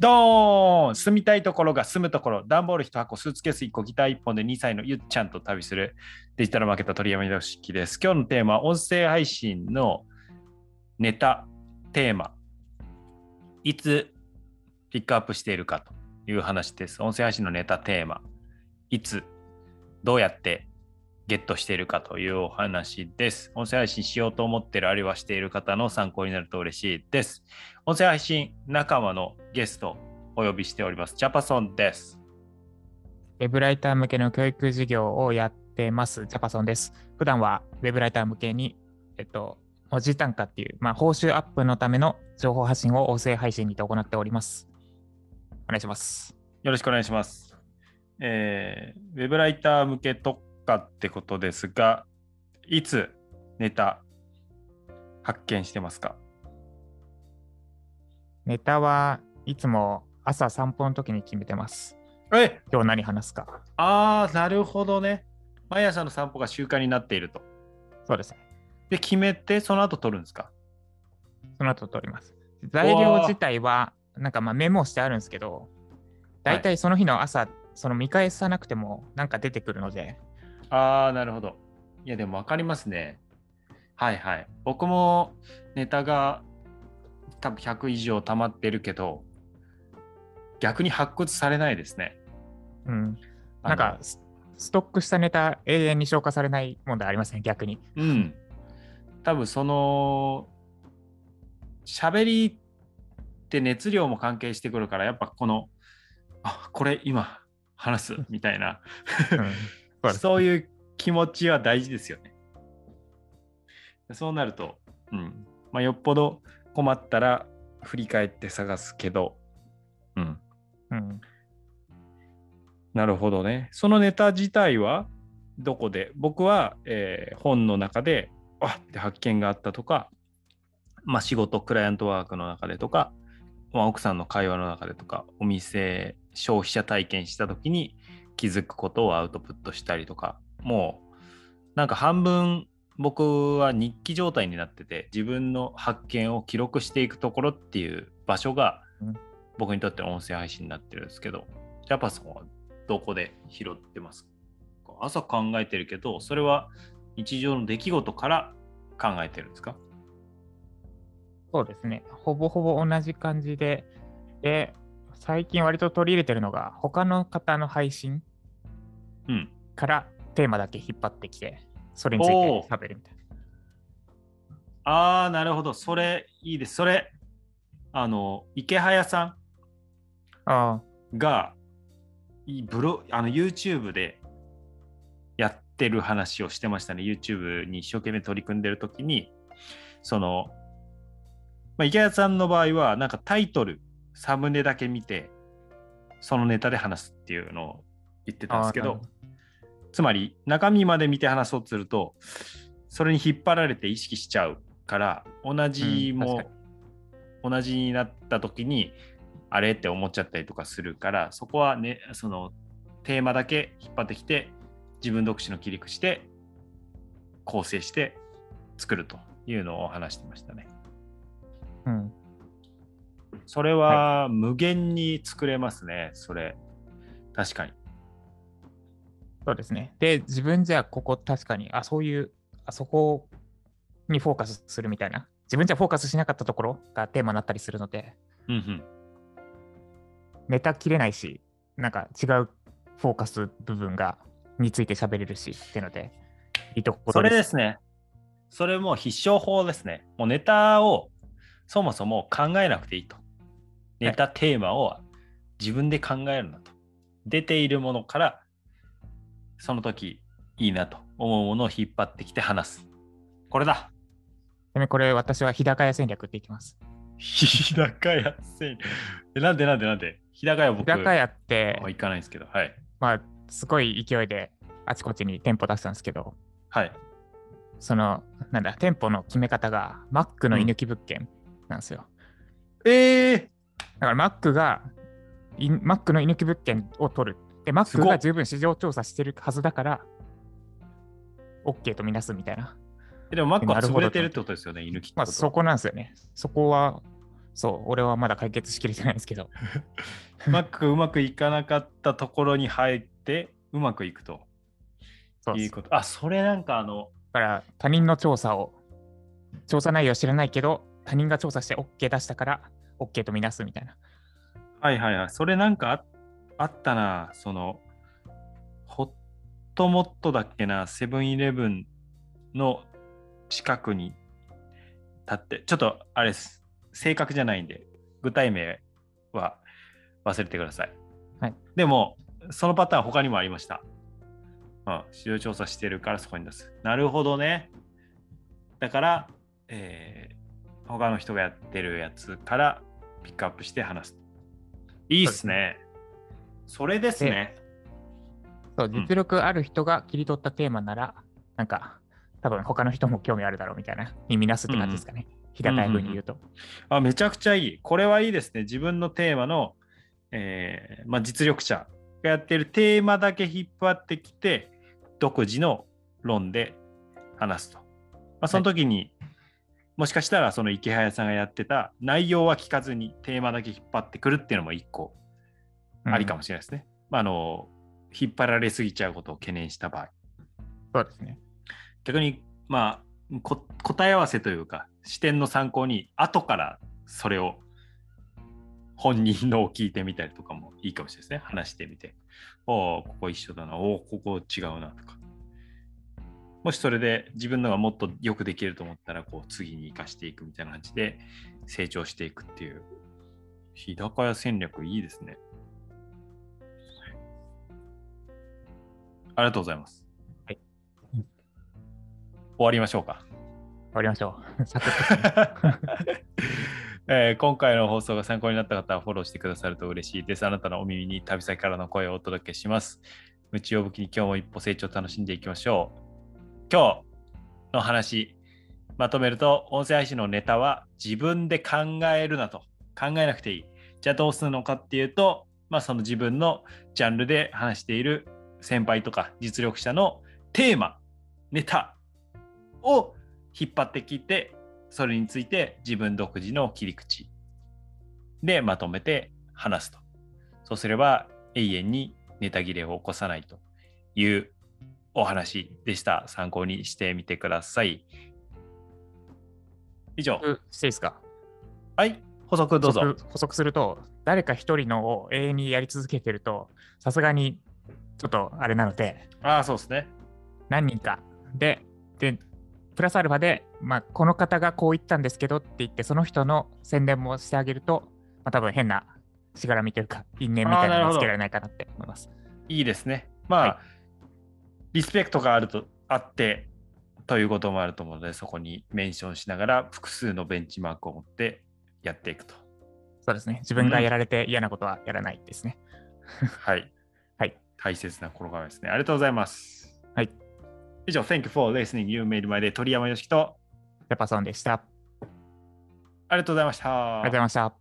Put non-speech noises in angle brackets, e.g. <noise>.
ドーン住みたいところが住むところ、段ボール1箱、スーツケース1個、ギター1本で2歳のゆっちゃんと旅するデジタルマーケット鳥山よしきです。今日のテーマは音声配信のネタ、テーマ、いつピックアップしているかという話です。音声配信のネタ、テーマ、いつ、どうやってゲットしているかというお話です。音声配信しようと思っているあるいはしている方の参考になると嬉しいです。音声配信仲間のゲストお呼びしております。ジャパソンです。ウェブライター向けの教育事業をやってます、ジャパソンです。普段はウェブライター向けに、えっと、文字単価っていう、まあ、報酬アップのための情報発信を音声配信にて行っております。お願いします。よろしくお願いします。えー、ウェブライター向け特化ってことですが、いつネタ発見してますか？ネタはいつも朝散歩の時に決めてます。え今日何話すか？あー、なるほどね。毎朝の散歩が習慣になっていると。そうですね。で、決めて、その後撮るんですか？その後取ります。材料自体は、なんかまあメモしてあるんですけど、大体その日の朝、その見返さなくてもなんか出てくるので、ああ、なるほど。いや、でも分かりますね。はいはい。僕もネタが多分100以上溜まってるけど、逆に発掘されないですね。うん。なんかス、ストックしたネタ永遠に消化されない問題ありますね、逆に。うん。多分その、喋りって熱量も関係してくるから、やっぱこの、あこれ今話すみたいな、うんそういう気持ちは大事ですよね。そうなると、うん。まあ、よっぽど困ったら振り返って探すけど、うん。うん。なるほどね。そのネタ自体はどこで？僕は、えー本の中で、あって発見があったとか、まあ、仕事、クライアントワークの中でとか、まあ、奥さんの会話の中でとか、お店、消費者体験した時に気づくことをアウトプットしたりとか、もうなんか半分僕は日記状態になってて、自分の発見を記録していくところっていう場所がうん僕にとっての音声配信になってるんですけど、ジャパさんはどこで拾ってますか？朝考えてるけど、それは日常の出来事から考えてるんですか？そうですね。ほぼほぼ同じ感じで、で、最近割と取り入れてるのが、他の方の配信うん。からテーマだけ引っ張ってきて、それについて喋るみたいな。ああ、なるほど。それいいです。それ、あの、池早さあんが、ブロあの YouTube でやってる話をしてましたね。YouTube に一生懸命取り組んでるときに、その、まあ、池谷さんの場合は、なんかタイトル、サムネだけ見て、そのネタで話すっていうのを言ってあ。たんですけどつまり中身まで見て話そうとすると、それに引っ張られて意識しちゃうから、同じうん同じになった時に、あれって思っちゃったりとかするから、そこはね、そのテーマだけ引っ張ってきて、自分独自の切り口で構成して作るというのを話してましたね。うん。それは無限に作れますね、それ。確かに。そうですね。で、自分じゃここ確かに、あ、そういう、あそこにフォーカスするみたいな。自分じゃフォーカスしなかったところがテーマになったりするので、うんうん。ネタ切れないし、なんか違うフォーカス部分が、について喋れるしっていうので、いいところそれですね。それも必勝法ですね。もうネタをそもそも考えなくていいと。ネタテーマを自分で考えるなと。出ているものから、その時いいなと思うものを引っ張ってきて話す。これだ。ちなみにこれ私は日高屋戦略って言ってます。日高屋戦 <laughs> えなんでなんでなんで？日高屋日僕高屋っては、行かないんですけど。はい。まあ、すごい勢いであちこちに店舗出したんですけど、はい。その、なんだ、店舗の決め方が Mac の居抜き物件なんですよ。えー、だから Mac が、い Mac の居抜き物件を取る。で、す Mac が十分市場調査してるはずだから、OK とみなすみたいな。えでもマックは潰れてるってことですよね、犬まあ、そこなんですよね。そこは、そう、俺はまだ解決しきれてないんですけど。うまくうまくいかなかったところに入って、うまくいくとそういうこと。あ、それなんかあの、だから他人の調査を、調査内容は知らないけど、他人が調査して OK 出したから OK とみなすみたいな。はいはいはい。それなんかああったな。その、ホットモットだっけな、セブンイレブンの近くに立って、ちょっとあれです。正確じゃないんで、具体名は忘れてください。はい、でも、そのパターン他にもありました。うん、市場調査してるからそこに出す。なるほどね。だから、えー他の人がやってるやつからピックアップして話す。いいっすね。それですね。そう、ん実力ある人が切り取ったテーマなら、なんか、多分他の人も興味あるだろうみたいな、に見なすって感じですかね。平たい風に言うと。あめちゃくちゃいい。これはいいですね。自分のテーマの、えーまあ、実力者がやってるテーマだけ引っ張ってきて、独自の論で話すと。まあ、その時に、もしかしたらその池早さんがやってた内容は聞かずにテーマだけ引っ張ってくるっていうのも一個ありかもしれないですね。まあ、あの引っ張られすぎちゃうことを懸念した場合。そうですね。逆に、まあ、こ答え合わせというか視点の参考に後からそれを本人のを聞いてみたりとかもいいかもしれないですね話してみておおここ一緒だなおおここ違うなとかもしそれで自分のがもっとよくできると思ったらこう次に生かしていくみたいな感じで成長していくっていう日高屋戦略いいですねありがとうございますはい終わりましょうか終わりましょう。<laughs> サクッとえー今回の放送が参考になった方はフォローしてくださると嬉しいです。あなたのお耳に旅先からの声をお届けします。夢中を武器に今日も一歩成長を楽しんでいきましょう。今日の話、まとめると、音声配信のネタは自分で考えるなと。考えなくていい。じゃあどうするのかっていうと、まあその自分のジャンルで話している先輩とか実力者のテーマ、ネタを引っ張ってきて、それについて自分独自の切り口でまとめて話すと。そうすれば永遠にネタ切れを起こさないというお話でした。参考にしてみてください。以上。うしていいですかはい、補足どうぞ。補足補足すると、誰か一人のを永遠にやり続けてると、さすがにちょっとあれなので、ああ、そうですね。何人かで、で、プラスアルファで、まあ、この方がこう言ったんですけどって言って、その人の宣伝もしてあげると、まあ、多分変なしがらみというか、因縁みたいなのをつけられないかなって思います。いいですね。まあ、はいリスペクトがあるとあってということもあると思うので、そこにメンションしながら複数のベンチマークを持ってやっていくと。そうですね。自分がやられて嫌なことはやらないですね。はい。はい。<laughs> 大切な心構えですね。ありがとうございます。はい。以上、Thank you for listening. You made my day. 鳥山よしきと、ジャパソンでした。ありありがとうございました。がとうございました。